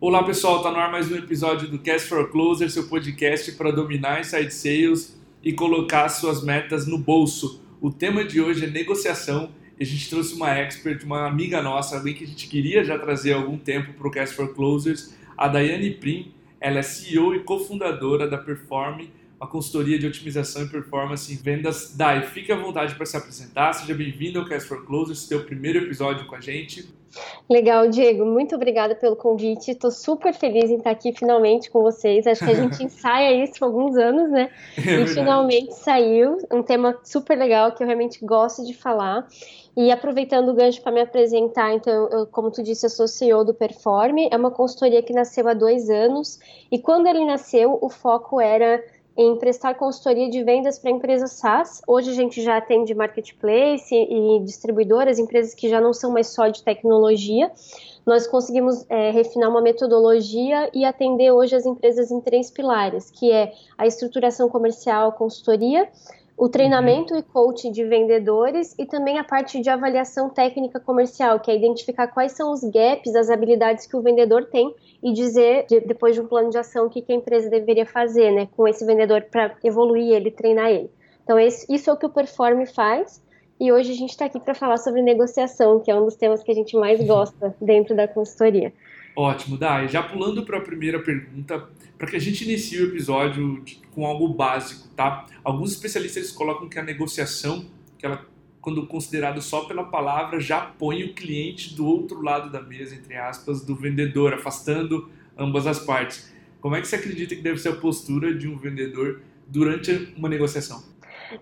Olá pessoal, tá no ar mais um episódio do Cast for Closer, seu podcast para dominar inside sales e colocar suas metas no bolso. O tema de hoje é negociação. A gente trouxe uma expert, uma amiga nossa, alguém que a gente queria já trazer há algum tempo para o Cast for Closers, a Daiane Prim. Ela é CEO e cofundadora da Perform, uma consultoria de otimização e performance em vendas. Dai, fique à vontade para se apresentar. Seja bem-vindo ao Cast for Closers, seu primeiro episódio com a gente. Legal, Diego. Muito obrigada pelo convite. Estou super feliz em estar aqui finalmente com vocês. Acho que a gente ensaia isso há alguns anos, né? É e finalmente saiu um tema super legal que eu realmente gosto de falar. E aproveitando o gancho para me apresentar, então, eu, como tu disse, eu sou CEO do Perform. É uma consultoria que nasceu há dois anos. E quando ele nasceu, o foco era em prestar consultoria de vendas para empresas SaaS. Hoje a gente já atende marketplace e distribuidoras, empresas que já não são mais só de tecnologia. Nós conseguimos é, refinar uma metodologia e atender hoje as empresas em três pilares, que é a estruturação comercial, consultoria, o treinamento e coaching de vendedores e também a parte de avaliação técnica comercial, que é identificar quais são os gaps, as habilidades que o vendedor tem e dizer, depois de um plano de ação, o que, a empresa deveria fazer né, com esse vendedor para evoluir ele, treinar ele. Então, esse, isso é o que o Perform faz. E hoje a gente está aqui para falar sobre negociação, que é um dos temas que a gente mais gosta dentro da consultoria. Ótimo, Dai. Já pulando para a primeira pergunta, para que a gente inicie o episódio com algo básico, tá? Alguns especialistas colocam que a negociação, que ela quando considerado só pela palavra, já põe o cliente do outro lado da mesa, entre aspas, do vendedor, afastando ambas as partes. Como é que você acredita que deve ser a postura de um vendedor durante uma negociação?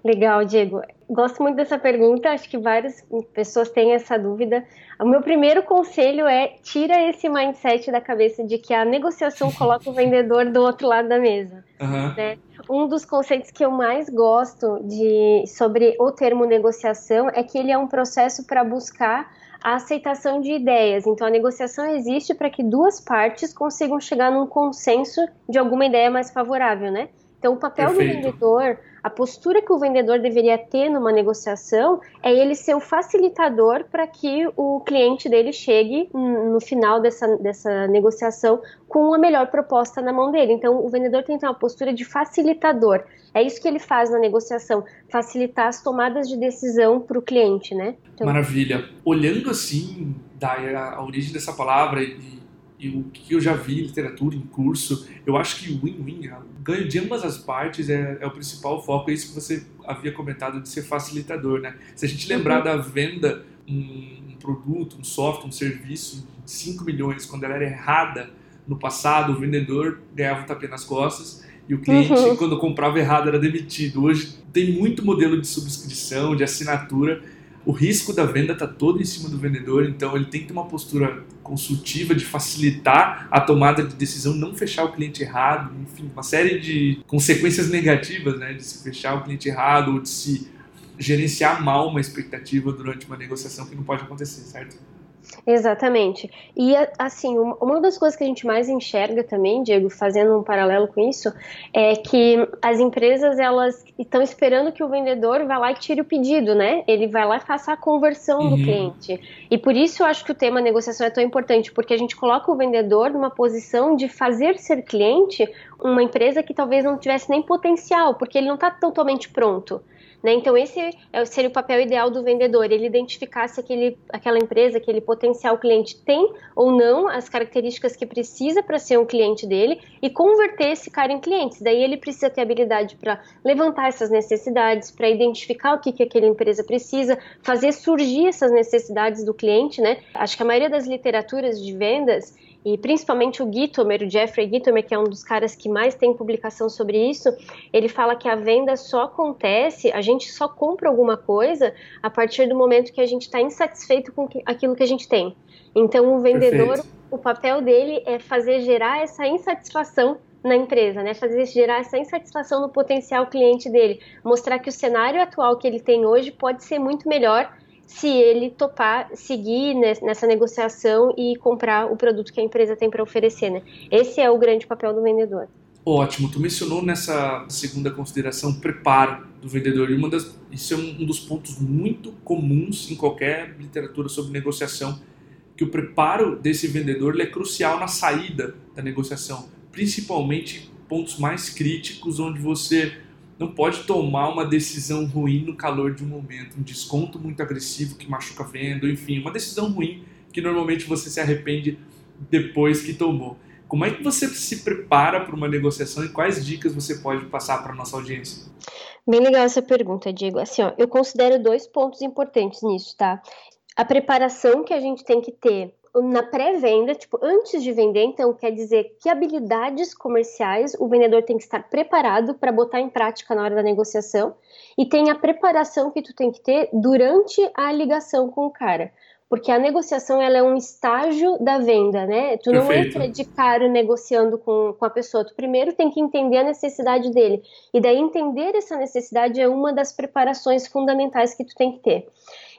Legal, Diego. Gosto muito dessa pergunta, acho que várias pessoas têm essa dúvida. O meu primeiro conselho é tira esse mindset da cabeça de que a negociação coloca o vendedor do outro lado da mesa. Uhum. Né? Um dos conceitos que eu mais gosto de sobre o termo negociação é que ele é um processo para buscar a aceitação de ideias. Então, a negociação existe para que duas partes consigam chegar num consenso de alguma ideia mais favorável, né? Então, o papel Perfeito. do vendedor, a postura que o vendedor deveria ter numa negociação é ele ser o facilitador para que o cliente dele chegue no final dessa, dessa negociação com a melhor proposta na mão dele. Então, o vendedor tem ter uma postura de facilitador. É isso que ele faz na negociação, facilitar as tomadas de decisão para o cliente, né? Então... Maravilha. Olhando assim, da a origem dessa palavra e e o que eu já vi em literatura, em curso, eu acho que win-win, o ganho de ambas as partes é, é, o principal foco, é isso que você havia comentado de ser facilitador, né? Se a gente lembrar uhum. da venda, um, um, produto, um software, um serviço de 5 milhões, quando ela era errada no passado, o vendedor ganhava um tapinha nas costas e o cliente, uhum. quando comprava errado, era demitido. Hoje tem muito modelo de subscrição, de assinatura, o risco da venda está todo em cima do vendedor, então ele tem que ter uma postura consultiva de facilitar a tomada de decisão, não fechar o cliente errado, enfim, uma série de consequências negativas, né, de se fechar o cliente errado ou de se gerenciar mal uma expectativa durante uma negociação que não pode acontecer, certo? Exatamente. E assim, uma das coisas que a gente mais enxerga também, Diego, fazendo um paralelo com isso, é que as empresas elas estão esperando que o vendedor vá lá e tire o pedido, né? Ele vai lá e faça a conversão uhum. do cliente. E por isso eu acho que o tema negociação é tão importante, porque a gente coloca o vendedor numa posição de fazer ser cliente uma empresa que talvez não tivesse nem potencial, porque ele não está totalmente pronto. Né? Então, esse é seria o papel ideal do vendedor, ele identificar se aquele, aquela empresa, aquele potencial cliente tem ou não as características que precisa para ser um cliente dele e converter esse cara em cliente. Daí ele precisa ter habilidade para levantar essas necessidades, para identificar o que, que aquela empresa precisa, fazer surgir essas necessidades do cliente. Né? Acho que a maioria das literaturas de vendas e principalmente o Gitomer, o Jeffrey Gitomer, que é um dos caras que mais tem publicação sobre isso, ele fala que a venda só acontece, a gente só compra alguma coisa a partir do momento que a gente está insatisfeito com aquilo que a gente tem. Então, o vendedor, Perfeito. o papel dele é fazer gerar essa insatisfação na empresa, né? Fazer gerar essa insatisfação no potencial cliente dele, mostrar que o cenário atual que ele tem hoje pode ser muito melhor se ele topar seguir nessa negociação e comprar o produto que a empresa tem para oferecer, né? Esse é o grande papel do vendedor. Ótimo, tu mencionou nessa segunda consideração preparo do vendedor e das, isso é um dos pontos muito comuns em qualquer literatura sobre negociação que o preparo desse vendedor é crucial na saída da negociação, principalmente pontos mais críticos onde você não pode tomar uma decisão ruim no calor de um momento, um desconto muito agressivo que machuca a venda, enfim, uma decisão ruim que normalmente você se arrepende depois que tomou. Como é que você se prepara para uma negociação e quais dicas você pode passar para a nossa audiência? Bem legal essa pergunta, Diego. Assim, ó, eu considero dois pontos importantes nisso, tá? A preparação que a gente tem que ter na pré-venda, tipo, antes de vender, então quer dizer que habilidades comerciais o vendedor tem que estar preparado para botar em prática na hora da negociação e tem a preparação que tu tem que ter durante a ligação com o cara. Porque a negociação ela é um estágio da venda, né? Tu não Perfeito. entra de cara negociando com, com a pessoa. Tu primeiro tem que entender a necessidade dele. E daí entender essa necessidade é uma das preparações fundamentais que tu tem que ter.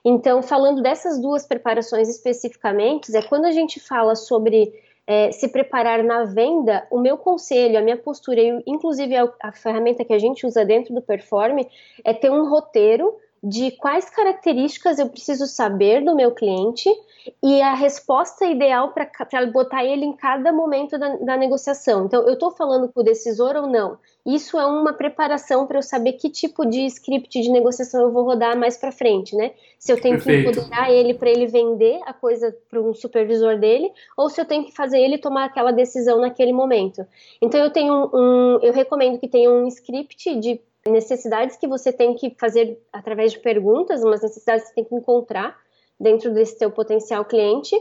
Então, falando dessas duas preparações especificamente, é quando a gente fala sobre é, se preparar na venda, o meu conselho, a minha postura, inclusive a, a ferramenta que a gente usa dentro do Perform, é ter um roteiro de quais características eu preciso saber do meu cliente e a resposta ideal para botar ele em cada momento da, da negociação. Então, eu estou falando com o decisor ou não? Isso é uma preparação para eu saber que tipo de script de negociação eu vou rodar mais para frente, né? Se eu tenho Perfeito. que empoderar ele para ele vender a coisa para um supervisor dele, ou se eu tenho que fazer ele tomar aquela decisão naquele momento. Então, eu tenho um, eu recomendo que tenha um script de necessidades que você tem que fazer através de perguntas, umas necessidades que você tem que encontrar dentro desse teu potencial cliente.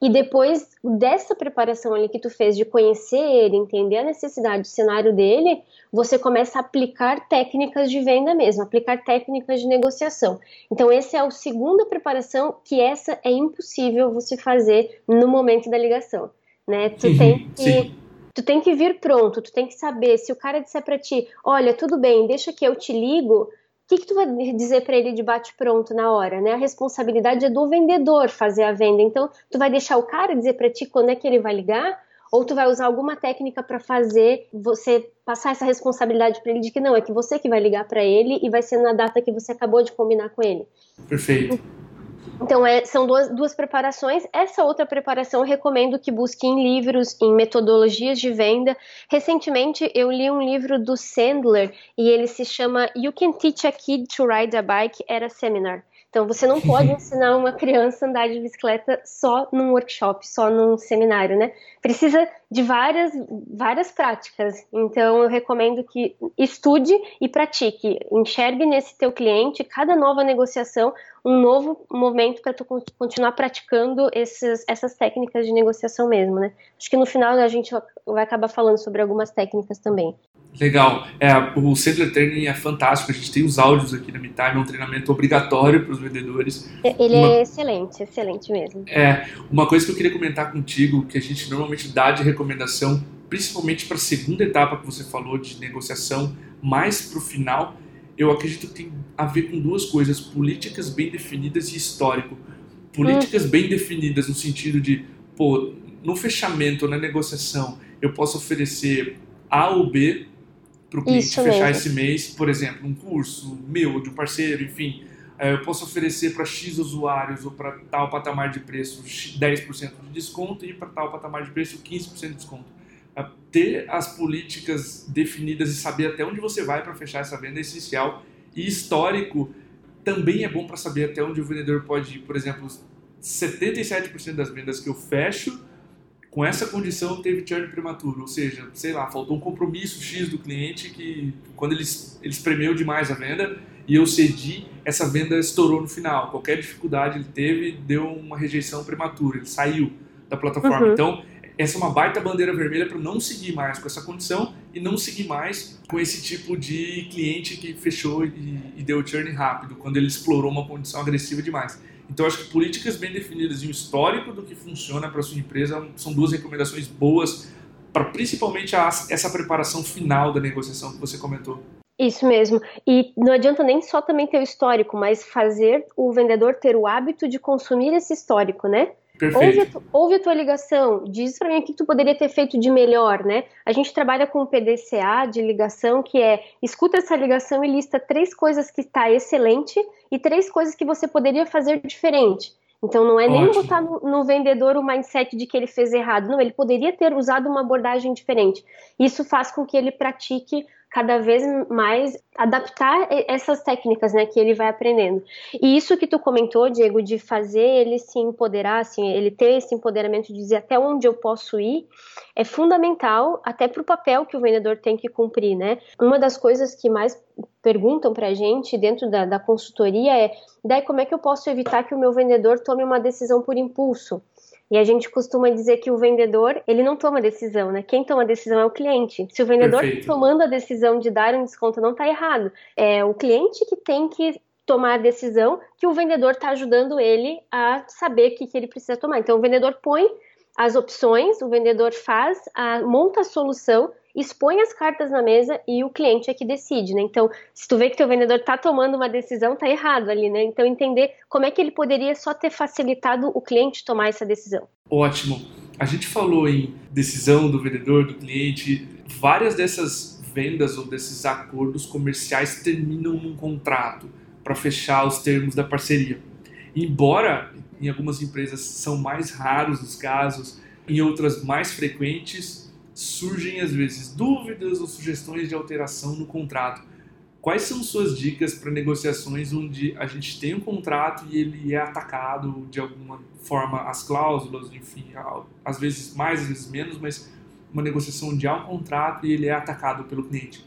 E depois dessa preparação ali que tu fez de conhecer ele, entender a necessidade, o cenário dele, você começa a aplicar técnicas de venda mesmo, aplicar técnicas de negociação. Então, essa é a segunda preparação que essa é impossível você fazer no momento da ligação, né? Tu uhum, tem que sim tu tem que vir pronto, tu tem que saber se o cara disser para ti, olha, tudo bem, deixa que eu te ligo, o que, que tu vai dizer para ele de bate pronto na hora, né? A responsabilidade é do vendedor fazer a venda. Então, tu vai deixar o cara dizer para ti quando é que ele vai ligar, ou tu vai usar alguma técnica para fazer você passar essa responsabilidade para ele de que não, é que você que vai ligar para ele e vai ser na data que você acabou de combinar com ele. Perfeito. Então, é, são duas, duas preparações. Essa outra preparação eu recomendo que busque em livros, em metodologias de venda. Recentemente, eu li um livro do Sandler e ele se chama You Can Teach a Kid to Ride a Bike at a Seminar. Então, você não pode ensinar uma criança a andar de bicicleta só num workshop, só num seminário, né? Precisa de várias, várias práticas. Então, eu recomendo que estude e pratique. Enxergue nesse teu cliente, cada nova negociação, um novo momento para tu continuar praticando esses, essas técnicas de negociação mesmo, né? Acho que no final a gente vai acabar falando sobre algumas técnicas também. Legal. É, o Sandler Training é fantástico. A gente tem os áudios aqui na MeTime, é um treinamento obrigatório para os vendedores. É, ele uma... é excelente, excelente mesmo. É, uma coisa que eu queria comentar contigo, que a gente normalmente dá de recomendação, principalmente para a segunda etapa que você falou de negociação, mais para o final, eu acredito que tem a ver com duas coisas: políticas bem definidas e histórico. Políticas hum. bem definidas no sentido de, pô, no fechamento, na negociação, eu posso oferecer A ou B para o cliente Isso fechar mesmo. esse mês, por exemplo, um curso meu, de um parceiro, enfim. É, eu posso oferecer para X usuários ou para tal patamar de preço 10% de desconto e para tal patamar de preço 15% de desconto. É, ter as políticas definidas e saber até onde você vai para fechar essa venda é essencial. E histórico também é bom para saber até onde o vendedor pode ir. Por exemplo, 77% das vendas que eu fecho com essa condição teve churn prematuro, ou seja, sei lá, faltou um compromisso X do cliente que quando ele, ele espremeu demais a venda e eu cedi, essa venda estourou no final. Qualquer dificuldade ele teve, deu uma rejeição prematura, ele saiu da plataforma. Uhum. Então, essa é uma baita bandeira vermelha para não seguir mais com essa condição e não seguir mais com esse tipo de cliente que fechou e, e deu churn rápido, quando ele explorou uma condição agressiva demais. Então, acho que políticas bem definidas e um histórico do que funciona para sua empresa são duas recomendações boas para principalmente a, essa preparação final da negociação que você comentou. Isso mesmo. E não adianta nem só também ter o histórico, mas fazer o vendedor ter o hábito de consumir esse histórico, né? Ouve a, ouve a, tua ligação, diz para mim o que tu poderia ter feito de melhor, né? A gente trabalha com o PDCA de ligação, que é escuta essa ligação e lista três coisas que está excelente e três coisas que você poderia fazer diferente. Então não é nem Ótimo. botar no, no, vendedor o mindset de que ele fez errado. Não, ele poderia ter usado uma abordagem diferente. Isso faz com que ele pratique cada vez mais adaptar essas técnicas, né, que ele vai aprendendo. E isso que tu comentou, Diego, de fazer ele se empoderar, assim, ele ter esse empoderamento de dizer até onde eu posso ir, é fundamental até para o papel que o vendedor tem que cumprir, né? Uma das coisas que mais perguntam para a gente dentro da, da consultoria é, daí como é que eu posso evitar que o meu vendedor tome uma decisão por impulso? E a gente costuma dizer que o vendedor, ele não toma decisão, né? Quem toma decisão é o cliente. Se o vendedor Perfeito. tomando a decisão de dar um desconto não está errado. É o cliente que tem que tomar a decisão que o vendedor está ajudando ele a saber o que, que ele precisa tomar. Então o vendedor põe as opções, o vendedor faz, a, monta a solução expõe as cartas na mesa e o cliente é que decide, né? Então, se tu vê que teu vendedor está tomando uma decisão, tá errado ali, né? Então, entender como é que ele poderia só ter facilitado o cliente tomar essa decisão. Ótimo. A gente falou em decisão do vendedor, do cliente. Várias dessas vendas ou desses acordos comerciais terminam num contrato para fechar os termos da parceria. Embora em algumas empresas são mais raros os casos, em outras mais frequentes, surgem às vezes dúvidas ou sugestões de alteração no contrato. Quais são suas dicas para negociações onde a gente tem um contrato e ele é atacado de alguma forma, as cláusulas, enfim, às vezes mais, às vezes menos, mas uma negociação onde há um contrato e ele é atacado pelo cliente?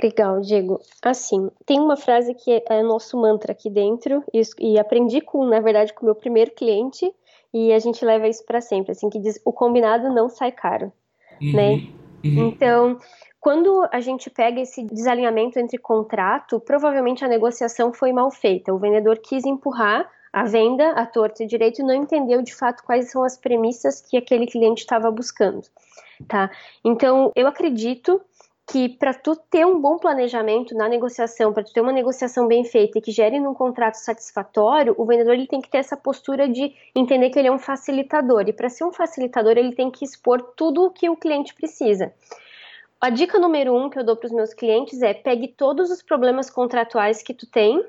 Legal, Diego. Assim, tem uma frase que é, nosso mantra aqui dentro e, e aprendi com, na verdade, com o meu primeiro cliente e a gente leva isso para sempre, assim, que diz: o combinado não sai caro uhum, né? Uhum. Então, quando a gente pega esse desalinhamento entre contrato, provavelmente a negociação foi mal feita. O vendedor quis empurrar a venda à torta e direito e não entendeu de fato quais são as premissas que aquele cliente estava buscando, tá? Então, eu acredito que para tu ter um bom planejamento na negociação, para tu ter uma negociação bem feita e que gere num contrato satisfatório, o vendedor ele tem que ter essa postura de entender que ele é um facilitador e para ser um facilitador ele tem que expor tudo o que o cliente precisa. A dica número um que eu dou para os meus clientes é pegue todos os problemas contratuais que tu tem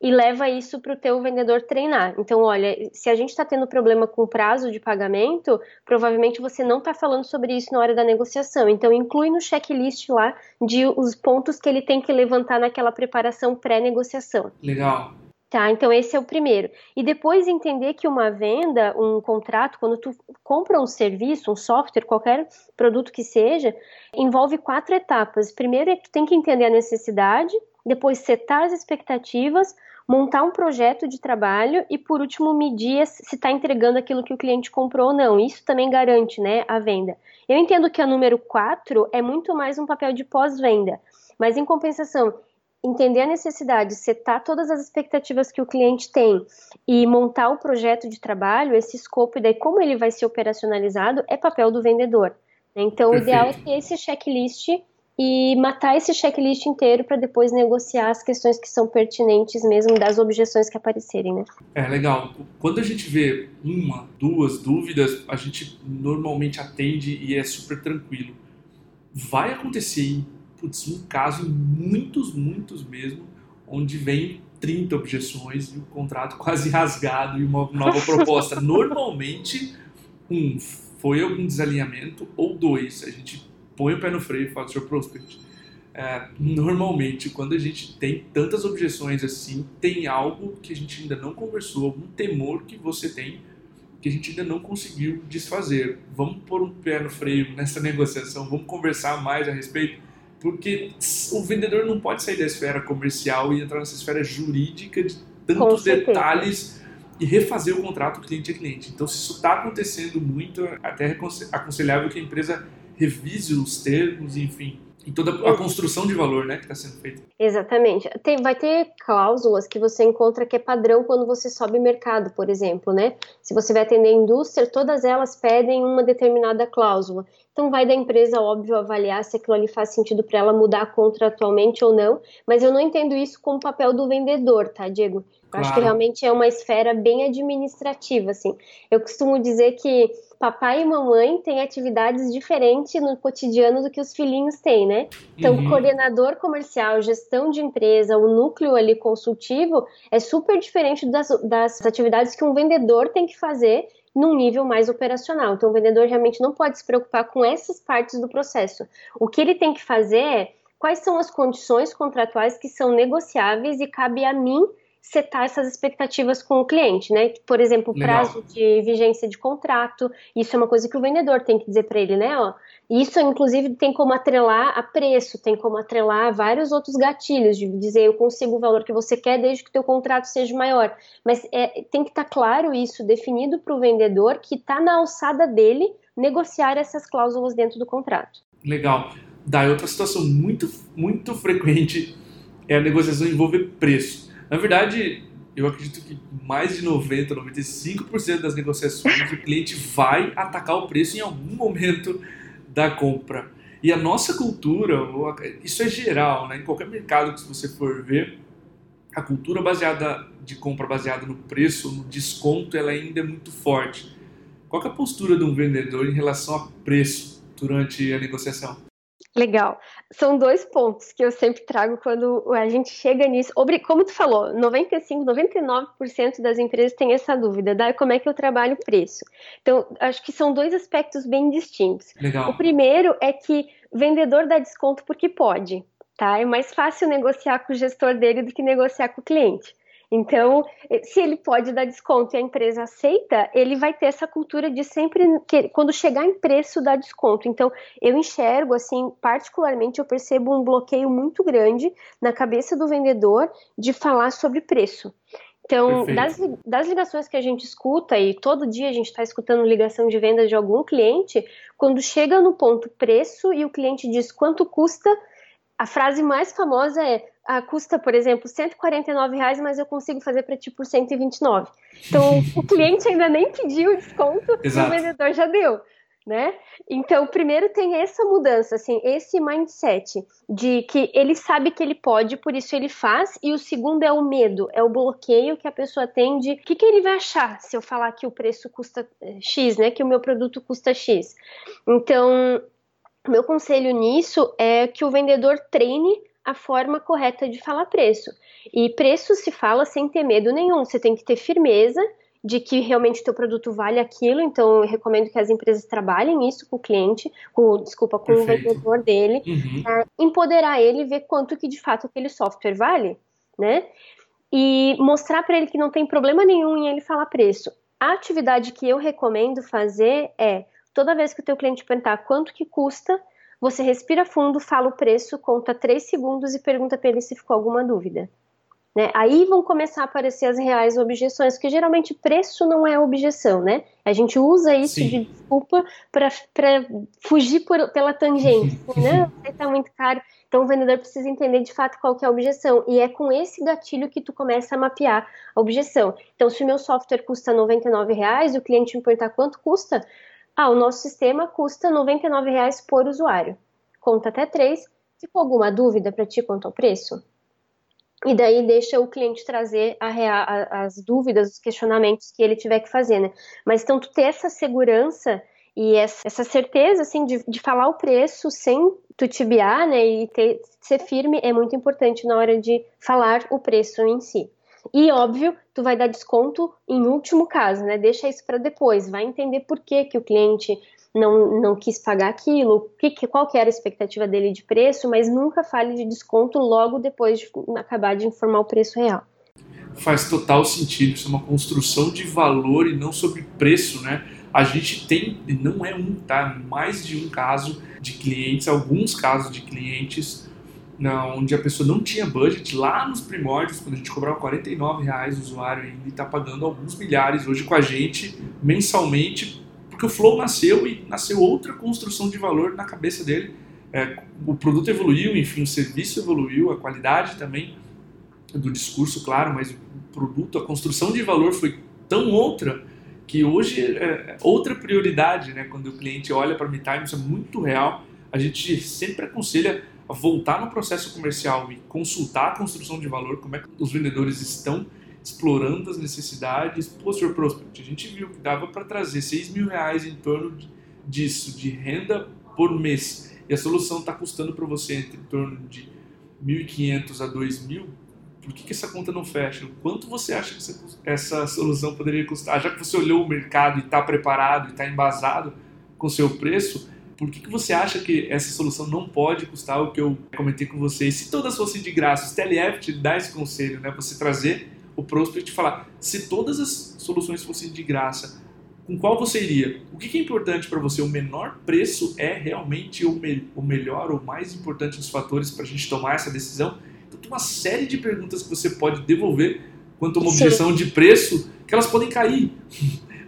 e leva isso para o teu vendedor treinar. Então, olha, se a gente está tendo problema com prazo de pagamento, provavelmente você não está falando sobre isso na hora da negociação. Então, inclui no checklist lá de os pontos que ele tem que levantar naquela preparação pré-negociação. Legal. Tá, então esse é o primeiro. E depois entender que uma venda, um contrato, quando tu compra um serviço, um software, qualquer produto que seja, envolve quatro etapas. Primeiro é que tu tem que entender a necessidade, depois setar as expectativas, montar um projeto de trabalho e, por último, medir se está entregando aquilo que o cliente comprou ou não. Isso também garante né, a venda. Eu entendo que a número 4 é muito mais um papel de pós-venda, mas, em compensação, entender a necessidade, setar todas as expectativas que o cliente tem e montar o projeto de trabalho, esse escopo e daí como ele vai ser operacionalizado, é papel do vendedor. Então, Perfeito. o ideal é ter esse checklist e matar esse checklist inteiro para depois negociar as questões que são pertinentes mesmo das objeções que aparecerem, né? É legal. Quando a gente vê uma, duas dúvidas, a gente normalmente atende e é super tranquilo. Vai acontecer, putz, um caso, muitos, muitos mesmo, onde vem 30 objeções e o contrato quase rasgado e uma nova proposta. Normalmente, um, foi algum desalinhamento, ou dois, a gente põe o pé no freio e fala, Sr. Prospect, é, normalmente, quando a gente tem tantas objeções assim, tem algo que a gente ainda não conversou, algum temor que você tem que a gente ainda não conseguiu desfazer. Vamos pôr um pé no freio nessa negociação, vamos conversar mais a respeito, porque o vendedor não pode sair da esfera comercial e entrar nessa esfera jurídica de tantos detalhes e refazer o contrato cliente a cliente. Então, se isso está acontecendo muito, até é aconselhável que a empresa revise os termos, enfim, em toda a construção de valor né, que está sendo feita. Exatamente. Tem, vai ter cláusulas que você encontra que é padrão quando você sobe mercado, por exemplo, né? Se você vai atender a indústria, todas elas pedem uma determinada cláusula. Então vai da empresa, óbvio, avaliar se aquilo ali faz sentido para ela mudar contratualmente ou não, mas eu não entendo isso como papel do vendedor, tá, Diego? Claro. Acho que realmente é uma esfera bem administrativa, assim. Eu costumo dizer que papai e mamãe têm atividades diferentes no cotidiano do que os filhinhos têm, né? Então, uhum. coordenador comercial, gestão de empresa, o núcleo ali consultivo é super diferente das, das atividades que um vendedor tem que fazer num nível mais operacional. Então, o vendedor realmente não pode se preocupar com essas partes do processo. O que ele tem que fazer é quais são as condições contratuais que são negociáveis e cabe a mim setar essas expectativas com o cliente, né? Por exemplo, prazo de vigência de contrato, isso é uma coisa que o vendedor tem que dizer para ele, né? Ó, isso, inclusive, tem como atrelar a preço, tem como atrelar vários outros gatilhos, de dizer eu consigo o valor que você quer desde que o teu contrato seja maior. Mas é, tem que estar tá claro isso, definido para o vendedor, que está na alçada dele negociar essas cláusulas dentro do contrato. Legal. Daí outra situação muito, muito frequente é a negociação envolver preço. Na verdade, eu acredito que mais de 90, 95% das negociações o cliente vai atacar o preço em algum momento da compra. E a nossa cultura, isso é geral, né? em qualquer mercado que você for ver, a cultura baseada de compra baseada no preço, no desconto, ela ainda é muito forte. Qual é a postura de um vendedor em relação a preço durante a negociação? Legal. São dois pontos que eu sempre trago quando a gente chega nisso. Como tu falou, 95, 99% das empresas têm essa dúvida, da como é que eu trabalho o preço. Então, acho que são dois aspectos bem distintos. Legal. O primeiro é que vendedor dá desconto porque pode, tá? É mais fácil negociar com o gestor dele do que negociar com o cliente. Então, se ele pode dar desconto e a empresa aceita, ele vai ter essa cultura de sempre, quando chegar em preço, dar desconto. Então, eu enxergo, assim, particularmente, eu percebo um bloqueio muito grande na cabeça do vendedor de falar sobre preço. Então, das, das, ligações que a gente escuta, e todo dia a gente está escutando ligação de venda de algum cliente, quando chega no ponto preço e o cliente diz quanto custa, a frase mais famosa é ah, custa, por exemplo, 149 reais, mas eu consigo fazer para ti por 129. Então, o cliente ainda nem pediu o desconto e o vendedor já deu. Né? Então, primeiro tem essa mudança, assim, esse mindset de que ele sabe que ele pode, por isso ele faz, e o segundo é o medo, é o bloqueio que a pessoa tem de o que, que ele vai achar se eu falar que o preço custa eh, X, né? Que o meu produto custa X. Então, meu conselho nisso é que o vendedor treine a forma correta de falar preço. E preço se fala sem ter medo nenhum, você tem que ter firmeza de que realmente o teu produto vale aquilo, então eu recomendo que as empresas trabalhem isso com o cliente, com, desculpa, com Perfeito. o vendedor dele, uhum. empoderar ele e ver quanto que de fato aquele software vale, né? E mostrar para ele que não tem problema nenhum em ele falar preço. A atividade que eu recomendo fazer é, toda vez que o teu cliente perguntar quanto que custa, você respira fundo, fala o preço, conta 3 segundos e pergunta para ele se ficou alguma dúvida. Né? Aí vão começar a aparecer as reais objeções, porque geralmente preço não é objeção, né? A gente usa isso Sim. de desculpa para fugir por, pela tangente. Não, está muito caro. Então o vendedor precisa entender de fato qual que é a objeção. E é com esse gatilho que tu começa a mapear a objeção. Então, se o meu software custa R$ reais, o cliente me perguntar quanto custa, ah, o nosso sistema custa R$ 99,00 por usuário. Conta até 3. Ficou alguma dúvida para ti quanto ao preço? E daí deixa o cliente trazer a, a, as dúvidas, os questionamentos que ele tiver que fazer, né? Mas então tu ter essa segurança e essa, essa certeza, assim, de, de, falar o preço sem tutibiar, né? E ter, ser firme é muito importante na hora de falar o preço em si. E óbvio, tu vai dar desconto em último caso, né? Deixa isso para depois, vai entender por que, que o cliente não, não quis pagar aquilo, que, qual que era a expectativa dele de preço, mas nunca fale de desconto logo depois de acabar de informar o preço real. Faz total sentido, isso é uma construção de valor e não sobre preço, né? A gente tem, não é um, tá? Mais de um caso de clientes, alguns casos de clientes onde a pessoa não tinha budget, lá nos primórdios, quando a gente cobrava 49 reais o usuário ainda está pagando alguns milhares hoje com a gente mensalmente, porque o Flow nasceu e nasceu outra construção de valor na cabeça dele. É, o produto evoluiu, enfim, o serviço evoluiu, a qualidade também do discurso, claro, mas o produto, a construção de valor foi tão outra que hoje é, é outra prioridade, né? Quando o cliente olha para a isso é muito real. A gente sempre aconselha voltar no processo comercial e consultar a construção de valor, como é que os vendedores estão explorando as necessidades. Pô, Sr. Prospect, a gente viu que dava para trazer 6 mil reais em torno disso, de renda por mês, e a solução está custando para você entre em torno de 1.500 a 2.000, por que, que essa conta não fecha? Quanto você acha que essa, essa solução poderia custar? Já que você olhou o mercado e está preparado e está embasado com seu preço, por que, que você acha que essa solução não pode custar o que eu comentei com vocês? Se todas fossem de graça, o TLF te dá esse conselho, né? Você trazer o prospect e falar, se todas as soluções fossem de graça, com qual você iria? O que, que é importante para você? O menor preço é realmente o, me o melhor ou mais importante dos fatores para a gente tomar essa decisão? Então tem uma série de perguntas que você pode devolver quanto a uma objeção de preço que elas podem cair.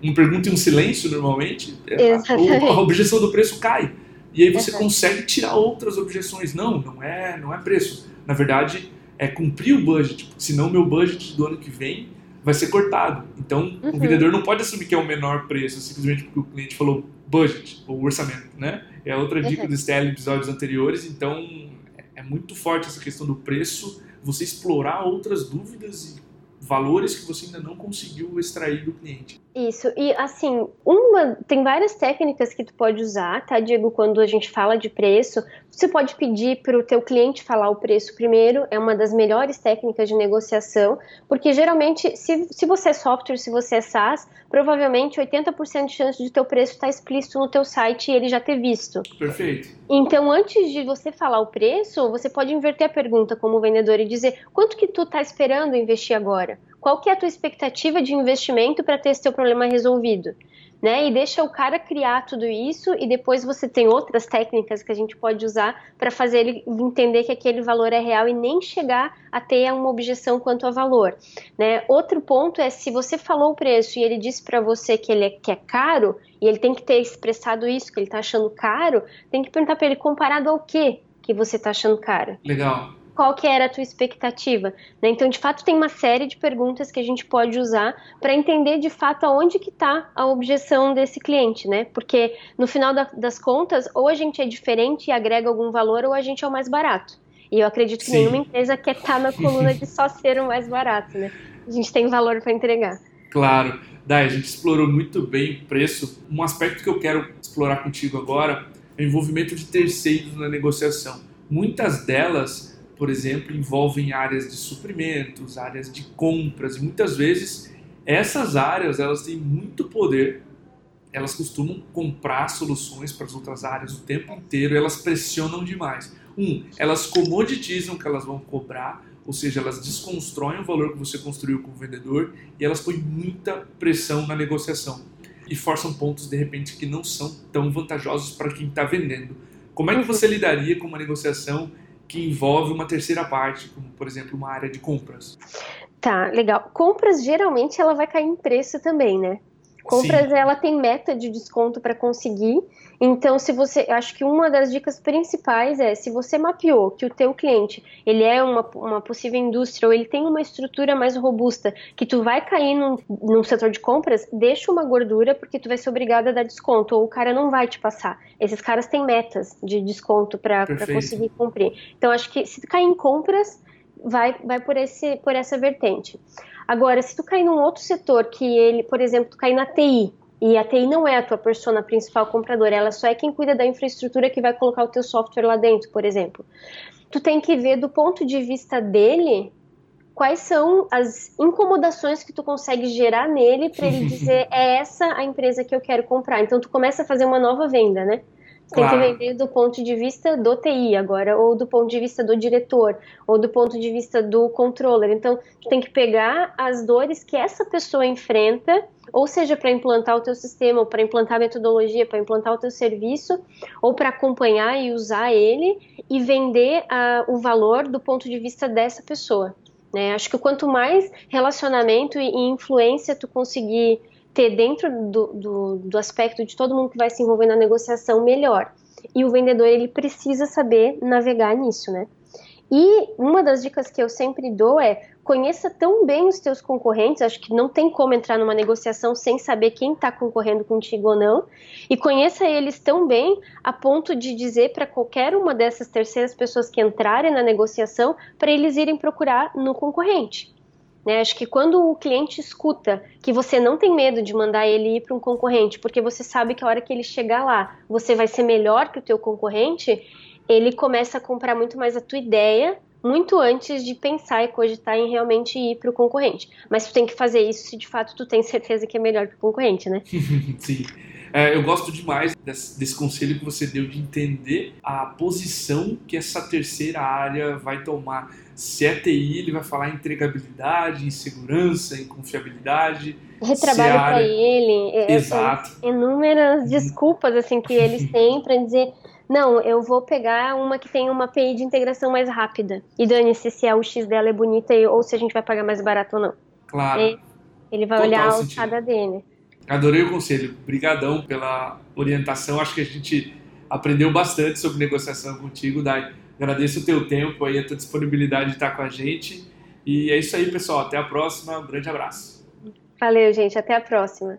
Uma pergunta e um silêncio, normalmente, é, a, a, objeção do preço cai. E aí você consegue tirar outras objeções. Não, não é, não é preço. Na verdade, é cumprir o budget, senão meu budget do ano que vem vai ser cortado. Então, uhum. o vendedor não pode assumir que é o menor preço simplesmente porque o cliente falou budget, ou orçamento, né? É outra dica uhum. dos episódios anteriores. Então, é muito forte essa questão do preço, você explorar outras dúvidas e valores que você ainda não conseguiu extrair do cliente. Isso, e assim, uma tem várias técnicas que tu pode usar, tá, Diego, quando a gente fala de preço, você pode pedir para o teu cliente falar o preço primeiro, é uma das melhores técnicas de negociação, porque geralmente, se, se você é software, se você é SaaS, provavelmente 80% de chance de teu preço estar tá explícito no teu site e ele já ter visto. Perfeito. Então, antes de você falar o preço, você pode inverter a pergunta como vendedor e dizer, quanto que tu está esperando investir agora? Qual que é a tua expectativa de investimento para ter esse teu problema resolvido? Né? E deixa o cara criar tudo isso e depois você tem outras técnicas que a gente pode usar para fazer ele entender que aquele valor é real e nem chegar a ter uma objeção quanto ao valor, né? Outro ponto é se você falou o preço e ele disse para você que ele é, que é caro e ele tem que ter expressado isso que ele está achando caro, tem que perguntar para ele comparado ao que que você está achando caro. Legal qual que era a tua expectativa. Né? Então, de fato, tem uma série de perguntas que a gente pode usar para entender de fato aonde que está a objeção desse cliente, né? Porque no final da, das contas, ou a gente é diferente e agrega algum valor, ou a gente é o mais barato. E eu acredito que Sim. nenhuma empresa quer estar tá na coluna de só ser o mais barato, né? A gente tem valor para entregar. Claro. Dai, a gente explorou muito bem o preço. Um aspecto que eu quero explorar contigo agora é o envolvimento de terceiros na negociação. Muitas delas por exemplo, envolvem áreas de suprimentos, áreas de compras, e muitas vezes essas áreas elas têm muito poder, elas costumam comprar soluções para as outras áreas o tempo inteiro, elas pressionam demais. Um, elas comoditizam que elas vão cobrar, ou seja, elas desconstroem o valor que você construiu com o vendedor e elas põem muita pressão na negociação e forçam pontos de repente que não são tão vantajosos para quem está vendendo. Como é que você lidaria com uma negociação que envolve uma terceira parte, como por exemplo uma área de compras. Tá, legal. Compras geralmente ela vai cair em preço também, né? Compras Sim. ela tem meta de desconto para conseguir. Então, se você, acho que uma das dicas principais é, se você mapeou que o teu cliente, ele é uma, uma possível indústria ou ele tem uma estrutura mais robusta, que tu vai cair num, num setor de compras, deixa uma gordura porque tu vai ser obrigado a dar desconto ou o cara não vai te passar. Esses caras têm metas de desconto para conseguir cumprir. Então, acho que se tu cair em compras, vai, vai por, esse, por essa vertente. Agora, se tu cair num outro setor que ele, por exemplo, tu cair na TI, e a TI não é a tua persona principal compradora, ela só é quem cuida da infraestrutura que vai colocar o teu software lá dentro, por exemplo. Tu tem que ver do ponto de vista dele quais são as incomodações que tu consegue gerar nele para ele dizer é essa a empresa que eu quero comprar. Então tu começa a fazer uma nova venda, né? Tem claro. que vender do ponto de vista do TI agora, ou do ponto de vista do diretor, ou do ponto de vista do controller. Então, tu tem que pegar as dores que essa pessoa enfrenta, ou seja, para implantar o teu sistema, ou para implantar a metodologia, para implantar o teu serviço, ou para acompanhar e usar ele e vender uh, o valor do ponto de vista dessa pessoa. Né? Acho que quanto mais relacionamento e influência tu conseguir ter dentro do, do, do aspecto de todo mundo que vai se envolver na negociação melhor. E o vendedor ele precisa saber navegar nisso, né? E uma das dicas que eu sempre dou é conheça tão bem os teus concorrentes, acho que não tem como entrar numa negociação sem saber quem está concorrendo contigo ou não, e conheça eles tão bem a ponto de dizer para qualquer uma dessas terceiras pessoas que entrarem na negociação para eles irem procurar no concorrente. Né? Acho que quando o cliente escuta que você não tem medo de mandar ele ir para um concorrente, porque você sabe que a hora que ele chegar lá, você vai ser melhor que o teu concorrente, ele começa a comprar muito mais a tua ideia muito antes de pensar e cogitar em realmente ir para o concorrente. Mas tu tem que fazer isso se de fato tu tem certeza que é melhor que o concorrente, né? Sim. É, eu gosto demais desse, desse, conselho que você deu de entender a posição que essa terceira área vai tomar. Se é TI, ele vai falar em entregabilidade, em segurança, em confiabilidade. Retrabalho área... para ele. É, Exato. Inúmeras uhum. desculpas assim que eles têm para dizer não, eu vou pegar uma que tem uma API de integração mais rápida. E dane-se se a UX dela é bonita ou se a gente vai pagar mais barato ou não. Claro. E ele vai Total olhar a alçada dele. Adorei o conselho. Obrigadão pela orientação. Acho que a gente aprendeu bastante sobre negociação contigo, Dai. Agradeço o teu tempo aí, a tua disponibilidade de estar com a gente. E é isso aí, pessoal. Até a próxima. Um grande abraço. Valeu, gente. Até a próxima.